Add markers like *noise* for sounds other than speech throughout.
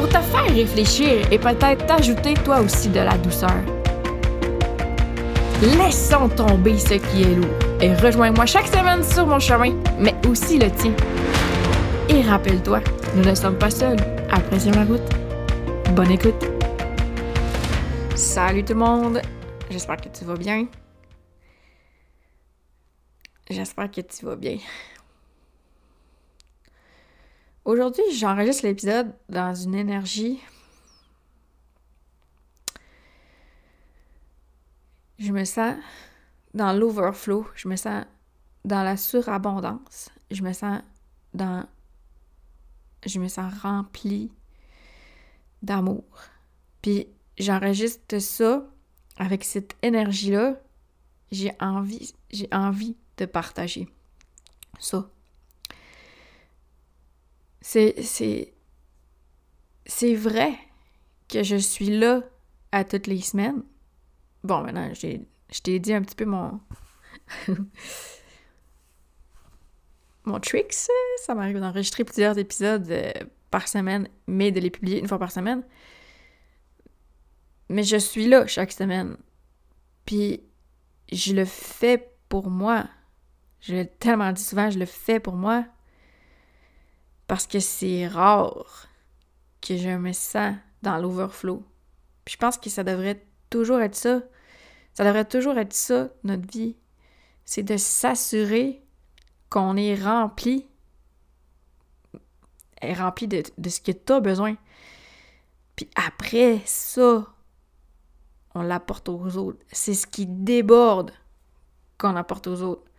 pour te faire réfléchir et peut-être t'ajouter toi aussi de la douceur. Laissons tomber ce qui est lourd et rejoins-moi chaque semaine sur mon chemin, mais aussi le tien. Et rappelle-toi, nous ne sommes pas seuls. Apprécie la route. Bonne écoute. Salut tout le monde. J'espère que tu vas bien. J'espère que tu vas bien. Aujourd'hui, j'enregistre l'épisode dans une énergie. Je me sens dans l'overflow, je me sens dans la surabondance, je me sens dans. Je me sens remplie d'amour. Puis j'enregistre ça avec cette énergie-là. J'ai envie, j'ai envie de partager ça c'est, c'est, vrai que je suis là à toutes les semaines. Bon, maintenant, je t'ai dit un petit peu mon. *laughs* mon tricks. Ça m'arrive d'enregistrer plusieurs épisodes euh, par semaine, mais de les publier une fois par semaine. Mais je suis là chaque semaine. Puis je le fais pour moi. Je l'ai tellement dit souvent, je le fais pour moi parce que c'est rare que je me sens dans l'overflow. Puis je pense que ça devrait toujours être ça. Ça devrait toujours être ça, notre vie. C'est de s'assurer qu'on est rempli, est rempli de, de ce que tu as besoin. Puis après ça, on l'apporte aux autres. C'est ce qui déborde qu'on apporte aux autres.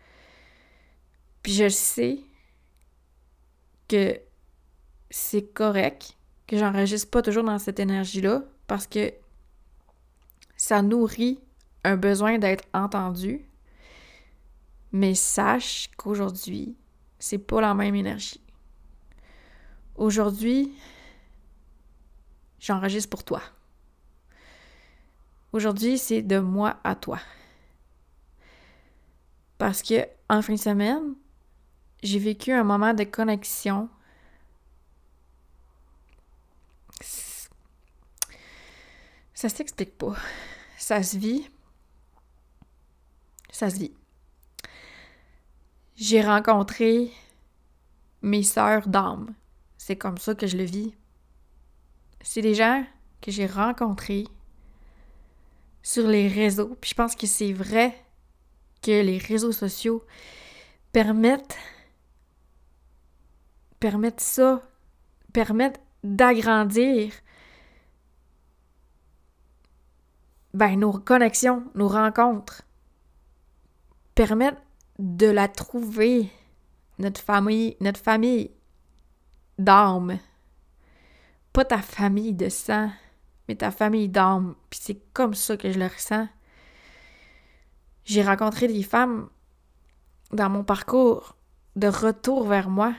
Puis je sais que c'est correct que j'enregistre pas toujours dans cette énergie-là parce que ça nourrit un besoin d'être entendu. Mais sache qu'aujourd'hui, c'est pas la même énergie. Aujourd'hui, j'enregistre pour toi. Aujourd'hui, c'est de moi à toi. Parce que en fin de semaine, j'ai vécu un moment de connexion. Ça s'explique pas. Ça se vit. Ça se vit. J'ai rencontré mes sœurs d'âme. C'est comme ça que je le vis. C'est des gens que j'ai rencontrés sur les réseaux. Puis je pense que c'est vrai que les réseaux sociaux permettent permettent ça, permettent d'agrandir ben, nos connexions, nos rencontres, permettent de la trouver, notre famille, notre famille d'âme. Pas ta famille de sang, mais ta famille d'âme. Puis c'est comme ça que je le ressens. J'ai rencontré des femmes dans mon parcours de retour vers moi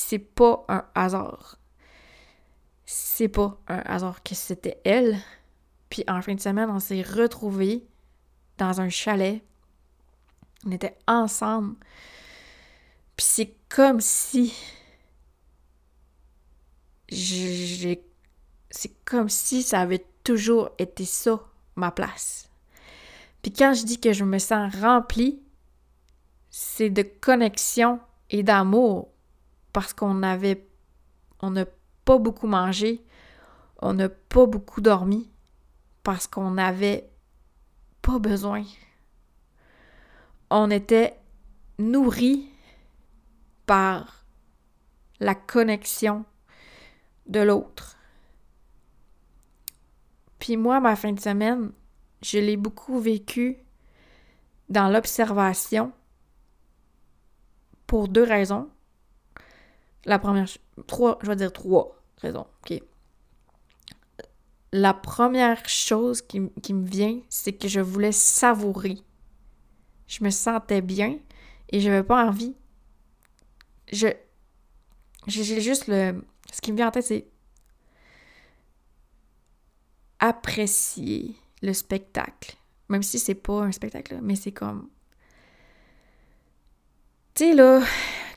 c'est pas un hasard. C'est pas un hasard que c'était elle. Puis en fin de semaine, on s'est retrouvés dans un chalet. On était ensemble. Puis c'est comme si j'ai c'est comme si ça avait toujours été ça ma place. Puis quand je dis que je me sens remplie, c'est de connexion et d'amour parce qu'on avait on n'a pas beaucoup mangé, on n'a pas beaucoup dormi parce qu'on n'avait pas besoin. On était nourri par la connexion de l'autre. Puis moi, ma fin de semaine, je l'ai beaucoup vécu dans l'observation pour deux raisons. La première, trois, raisons, la première chose qui, me vient, c'est que je voulais savourer. Je me sentais bien et j'avais pas envie. Je. J'ai juste le. Ce qui me vient en tête, c'est apprécier le spectacle. Même si c'est pas un spectacle, mais c'est comme. Tu sais, là,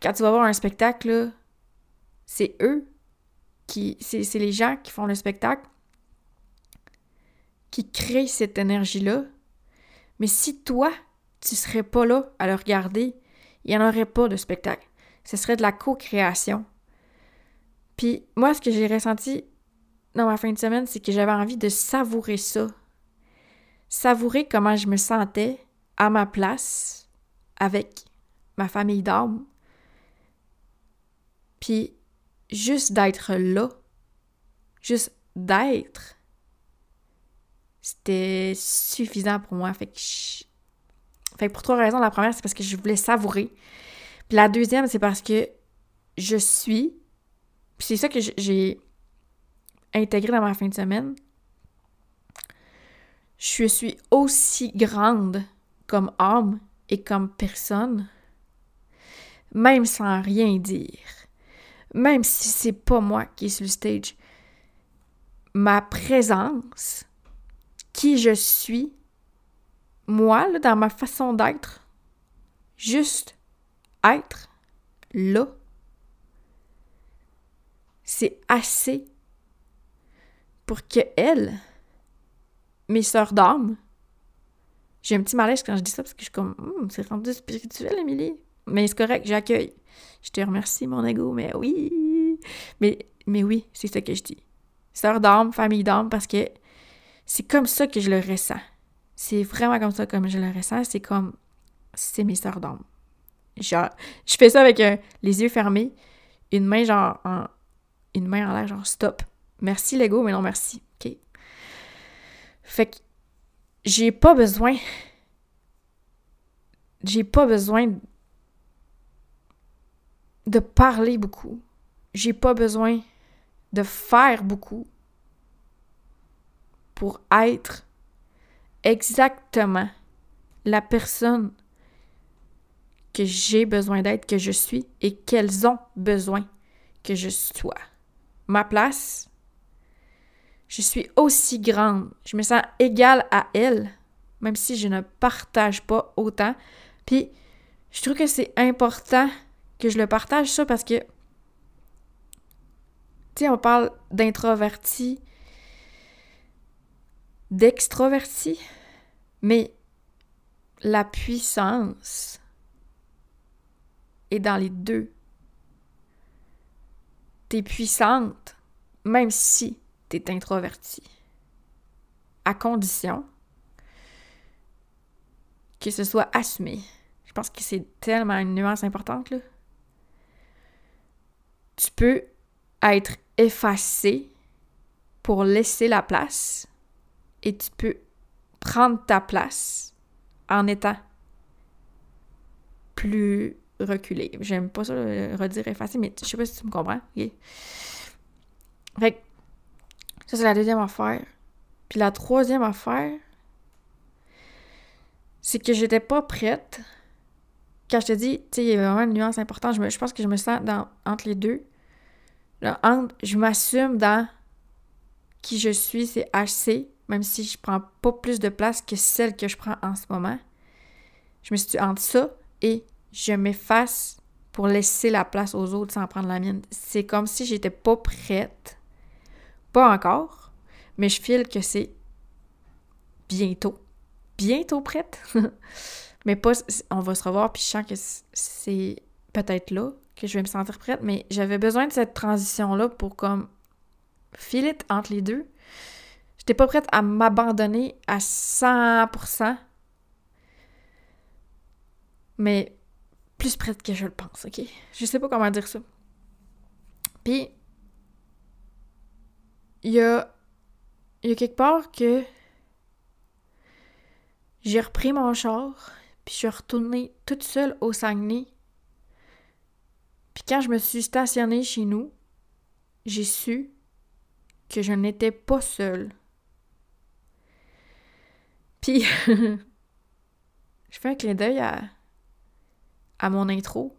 quand tu vas voir un spectacle, c'est eux qui. C'est les gens qui font le spectacle qui créent cette énergie-là. Mais si toi, tu serais pas là à le regarder, il n'y en aurait pas de spectacle. Ce serait de la co-création. Puis moi, ce que j'ai ressenti dans ma fin de semaine, c'est que j'avais envie de savourer ça. Savourer comment je me sentais à ma place avec ma famille d'âme. Puis juste d'être là, juste d'être, c'était suffisant pour moi. Fait que, pour trois raisons. La première, c'est parce que je voulais savourer. Puis la deuxième, c'est parce que je suis. Puis c'est ça que j'ai intégré dans ma fin de semaine. Je suis aussi grande comme âme et comme personne, même sans rien dire. Même si c'est pas moi qui est sur le stage. Ma présence qui je suis, moi, dans ma façon d'être, juste être là, c'est assez pour que elle, mes sœurs d'âme, j'ai un petit malaise quand je dis ça parce que je suis comme, hum, c'est rendu spirituel, Émilie. Mais c'est correct, j'accueille. Je te remercie, mon ego, mais oui. Mais, oui, c'est ça que je dis. Sœur d'âme, famille d'âme, parce que c'est comme ça que je le ressens. C'est vraiment comme ça comme je le ressens. C'est comme, c'est mes sœurs d'âme. Genre, je fais ça avec euh, les yeux fermés, une main genre en, une main en l'air genre stop. Merci Lego, mais non merci. OK. Fait que j'ai pas besoin j'ai pas besoin de parler beaucoup. J'ai pas besoin de faire beaucoup pour être exactement la personne que j'ai besoin d'être, que je suis et qu'elles ont besoin que je sois. Ma place, je suis aussi grande, je me sens égale à elles, même si je ne partage pas autant. Puis, je trouve que c'est important que je le partage ça parce que, tu sais, on parle d'introverti, d'extroverti, mais la puissance est dans les deux. T'es puissante, même si t'es introverti. À condition que ce soit assumé. Je pense que c'est tellement une nuance importante, là. Tu peux être effacé pour laisser la place et tu peux prendre ta place en étant plus reculé. J'aime pas ça le redire effacé, mais je sais pas si tu me comprends. Fait ça, c'est la deuxième affaire. Puis la troisième affaire, c'est que j'étais pas prête. Quand je te dis, tu sais, il y a vraiment une nuance importante, je, pense que je me sens dans, entre les deux. Je m'assume dans qui je suis, c'est assez même si je prends pas plus de place que celle que je prends en ce moment. Je me suis entre ça et je m'efface pour laisser la place aux autres sans prendre la mienne. C'est comme si j'étais pas prête. Pas encore, mais je file que c'est bientôt. Bientôt prête. *laughs* mais pas on va se revoir puis je sens que c'est peut-être là que je vais me sentir prête, mais j'avais besoin de cette transition là pour comme filer entre les deux J'étais pas prête à m'abandonner à 100%, mais plus prête que je le pense, ok? Je sais pas comment dire ça. Puis, il y a, y a quelque part que j'ai repris mon char, puis je suis retournée toute seule au Saguenay. Puis quand je me suis stationnée chez nous, j'ai su que je n'étais pas seule Puis, *laughs* je fais un clin d'œil à, mon intro.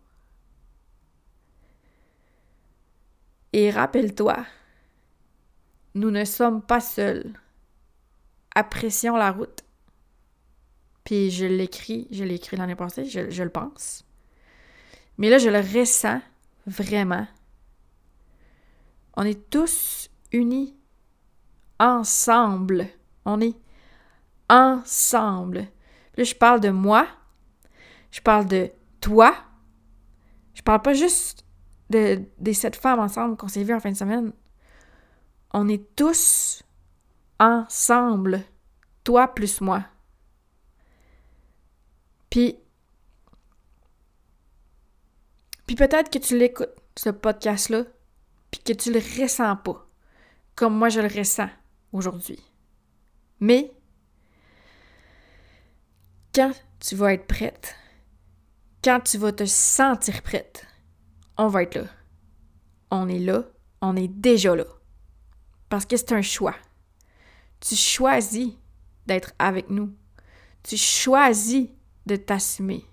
Et rappelle-toi, nous ne sommes pas seuls. Apprécions la route. Puis je l'écris, je l'ai écrit l'année passée, je, le pense. Mais là, je le ressens vraiment. On est tous unis, ensemble. On est ensemble. Là, je parle de moi, je parle de toi, je parle pas juste de, des sept femmes ensemble qu'on s'est vues en fin de semaine. On est tous ensemble, toi plus moi. Puis, peut-être que tu l'écoutes, ce podcast-là, puis que tu le ressens pas, comme moi je le ressens aujourd'hui. Mais, quand tu vas être prête, quand tu vas te sentir prête, on va être là. On est là, on est déjà là. Parce que c'est un choix. Tu choisis d'être avec nous. Tu choisis de t'assumer.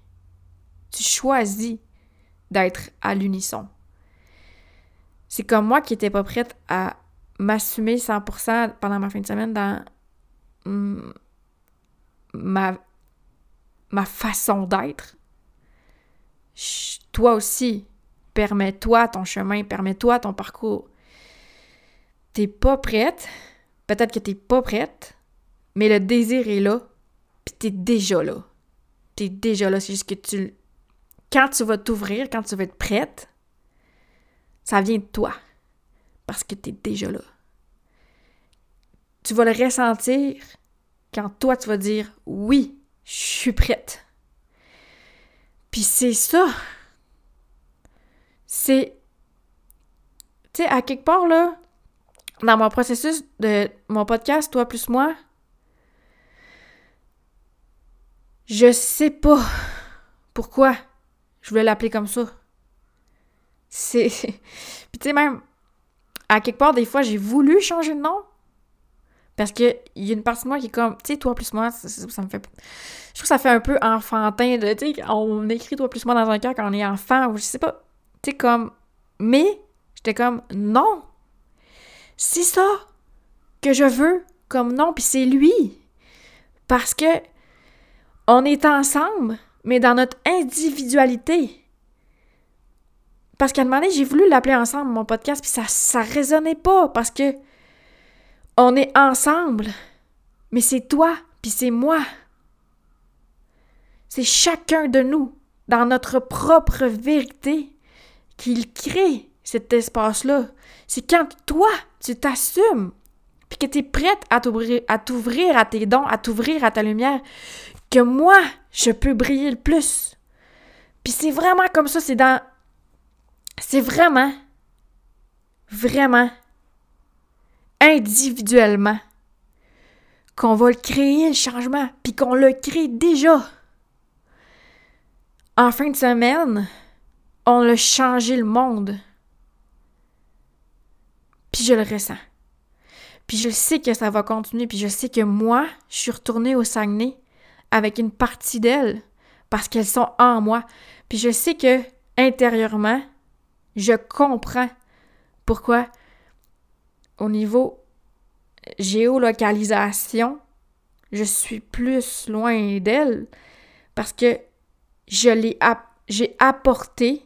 Tu choisis d'être à l'unisson. C'est comme moi qui n'étais pas prête à m'assumer 100% pendant ma fin de semaine dans ma, ma façon d'être. Toi aussi, permets-toi ton chemin, permets-toi ton parcours. T'es pas prête, peut-être que t'es pas prête, mais le désir est là, puis t'es déjà là. T'es déjà là, c'est juste que tu... Quand tu vas t'ouvrir, quand tu vas être prête, ça vient de toi, parce que t'es déjà là. Tu vas le ressentir quand toi, tu vas dire « Oui, je suis prête ». Puis c'est ça. C'est... Tu sais, à quelque part, là, dans mon processus de mon podcast, toi plus moi, je sais pas pourquoi je voulais l'appeler comme ça. C'est. *laughs* Puis tu sais, même, à quelque part, des fois, j'ai voulu changer de nom. Parce que il y a une partie de moi qui est comme, tu sais, toi plus moi, ça, me fait. Je trouve que ça fait un peu enfantin de, tu sais, on écrit toi plus moi dans un cœur quand on est enfant, ou je sais pas. Tu sais, comme. Mais, j'étais comme, non! C'est ça que je veux comme nom, puis c'est lui. Parce que on est ensemble, mais dans notre individualité. Parce qu'à un moment donné, j'ai voulu l'appeler ensemble, mon podcast, puis ça, ça résonnait pas, parce que on est ensemble, mais c'est toi, puis c'est moi. C'est chacun de nous, dans notre propre vérité, qu'il crée cet espace-là. C'est quand toi, tu t'assumes, puis que tu es prête à t'ouvrir, à t'ouvrir à tes dons, à t'ouvrir à ta lumière, que moi, je peux briller le plus. Puis c'est vraiment comme ça, c'est dans... C'est vraiment, vraiment, individuellement, qu'on va créer, le changement, puis qu'on le crée déjà. En fin de semaine, on a changé le monde. Puis je le ressens. Puis je sais que ça va continuer. Puis je sais que moi, je suis retournée au Saguenay avec une partie d'elles parce qu'elles sont en moi. Puis je sais que intérieurement, je comprends pourquoi au niveau géolocalisation, je suis plus loin d'elles parce que j'ai apporté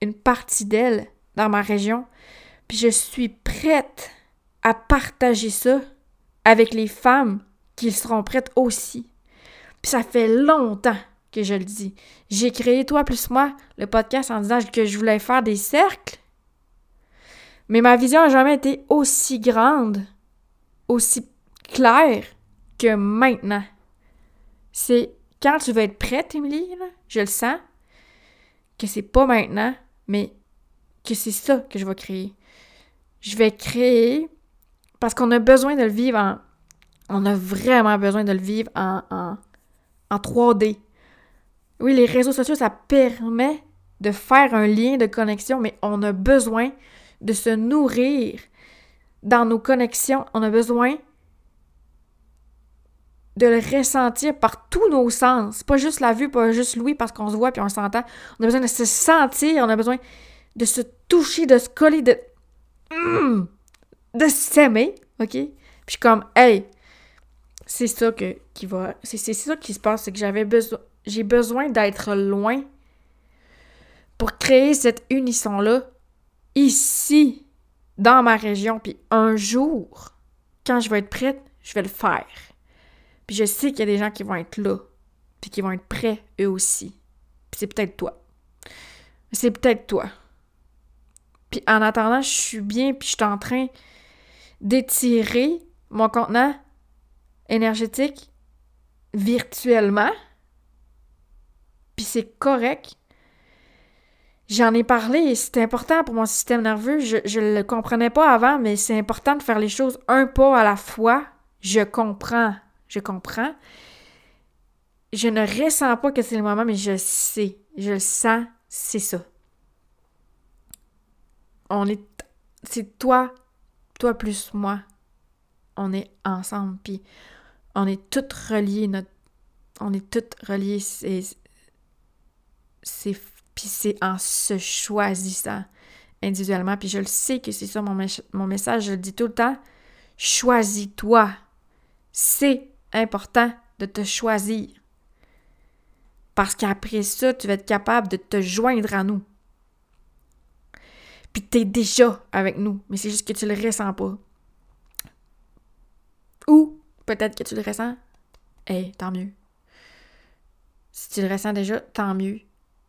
une partie d'elle dans ma région, puis je suis prête à partager ça avec les femmes qui seront prêtes aussi. Puis ça fait longtemps que je le dis. J'ai créé Toi plus moi le podcast en disant que je voulais faire des cercles. Mais ma vision n'a jamais été aussi grande, aussi claire que maintenant. C'est quand tu vas être prête, Émilie, je le sens, que c'est pas maintenant, mais que c'est ça que je vais créer. Je vais créer parce qu'on a besoin de le vivre en. On a vraiment besoin de le vivre en, en, en 3D. Oui, les réseaux sociaux, ça permet de faire un lien de connexion, mais on a besoin de se nourrir dans nos connexions. On a besoin de le ressentir par tous nos sens. Pas juste la vue, pas juste l'ouïe parce qu'on se voit puis on s'entend. On a besoin de se sentir, on a besoin de se toucher, de se coller, de. Mm, de s'aimer, OK? Puis comme, hey, c'est ça que, qui se passe, c'est que j'avais besoin. J'ai besoin d'être loin pour créer cette unisson-là ici, dans ma région. Puis un jour, quand je vais être prête, je vais le faire. Puis je sais qu'il y a des gens qui vont être là, puis qui vont être prêts eux aussi. Puis c'est peut-être toi. C'est peut-être toi. Puis en attendant, je suis bien, puis je suis en train d'étirer mon contenant énergétique virtuellement. Puis c'est correct. J'en ai parlé c'est important pour mon système nerveux. Je ne le comprenais pas avant, mais c'est important de faire les choses un pas à la fois. Je comprends je comprends. Je ne ressens pas que c'est le moment, mais je sais, je le sens, c'est ça. On est, c'est toi, toi plus moi. On est ensemble, puis on est toutes reliées, notre, on est toutes reliées, c'est, c'est, puis c'est en se choisissant individuellement, puis je le sais que c'est ça mon, mon message, je le dis tout le temps, choisis-toi. C'est important de te choisir. Parce qu'après ça, tu vas être capable de te joindre à nous. Puis tu es déjà avec nous, mais c'est juste que tu le ressens pas. Ou peut-être que tu le ressens. Eh, tant mieux. Si tu le ressens déjà, tant mieux.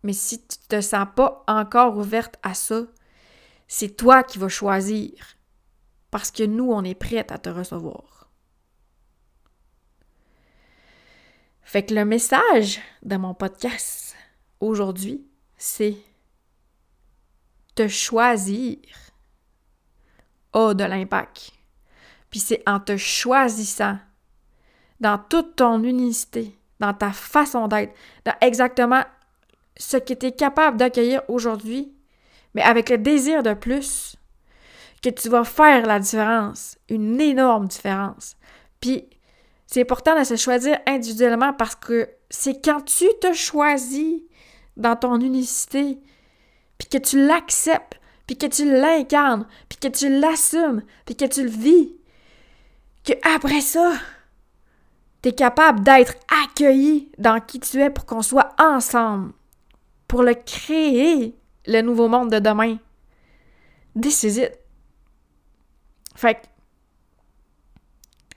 Mais si tu te sens pas encore ouverte à ça, c'est toi qui vas choisir. Parce que nous, on est prête à te recevoir. Fait que le message de mon podcast aujourd'hui, c'est te choisir a de l'impact. Puis c'est en te choisissant dans toute ton unicité, dans ta façon d'être, dans exactement ce que tu es capable d'accueillir aujourd'hui, mais avec le désir de plus, que tu vas faire la différence, une énorme différence. Puis c'est important de se choisir individuellement parce que c'est quand tu te choisis dans ton unicité, puis que tu l'acceptes, puis que tu l'incarnes, puis que tu l'assumes, puis que tu le vis, que après ça, tu es capable d'être accueilli dans qui tu es pour qu'on soit ensemble, pour le créer, le nouveau monde de demain. This is it. Fait que,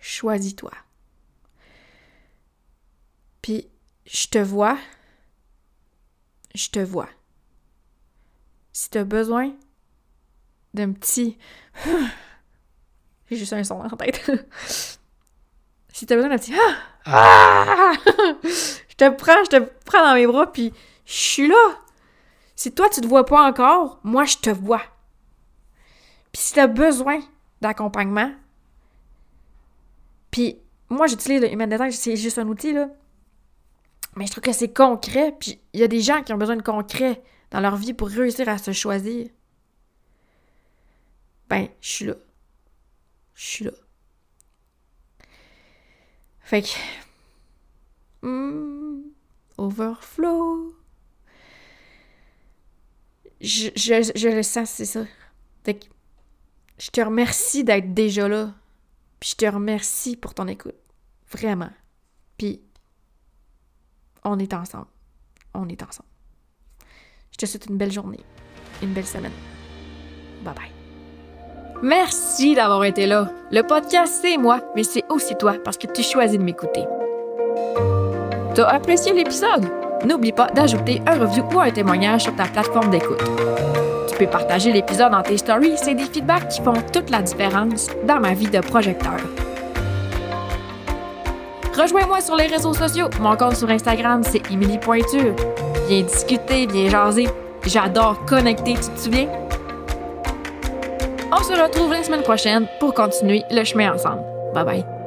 choisis-toi. Puis, je te vois, je te vois. Si tu as besoin d'un petit... *sighs* J'ai juste un son en tête. *laughs* si tu as besoin d'un petit... Ah! *laughs* je te prends, je te prends dans mes bras, puis je suis là. Si toi, tu te vois pas encore, moi, je te vois. Puis si tu as besoin d'accompagnement, puis moi, j'utilise le Human Design, c'est juste un outil, là. Mais je trouve que c'est concret, puis il y a des gens qui ont besoin de concret dans leur vie pour réussir à se choisir. Ben, je suis là. Je suis là. Fait que. Hmm, overflow. Je, je, je, le sens, c'est ça. Fait que je te remercie d'être déjà là. Puis je te remercie pour ton écoute. Vraiment. Puis on est ensemble. On est ensemble. Je te souhaite une belle journée, une belle semaine. Bye bye. Merci d'avoir été là. Le podcast, c'est moi, mais c'est aussi toi parce que tu choisis de m'écouter. T'as apprécié l'épisode? N'oublie pas d'ajouter un review ou un témoignage sur ta plateforme d'écoute. Tu peux partager l'épisode dans tes stories, c'est des feedbacks qui font toute la différence dans ma vie de projecteur. Rejoins-moi sur les réseaux sociaux. Mon compte sur Instagram, c'est Emily Pointure. Viens discuter, viens jaser. J'adore connecter, tu te souviens? On se retrouve la semaine prochaine pour continuer le chemin ensemble. Bye bye.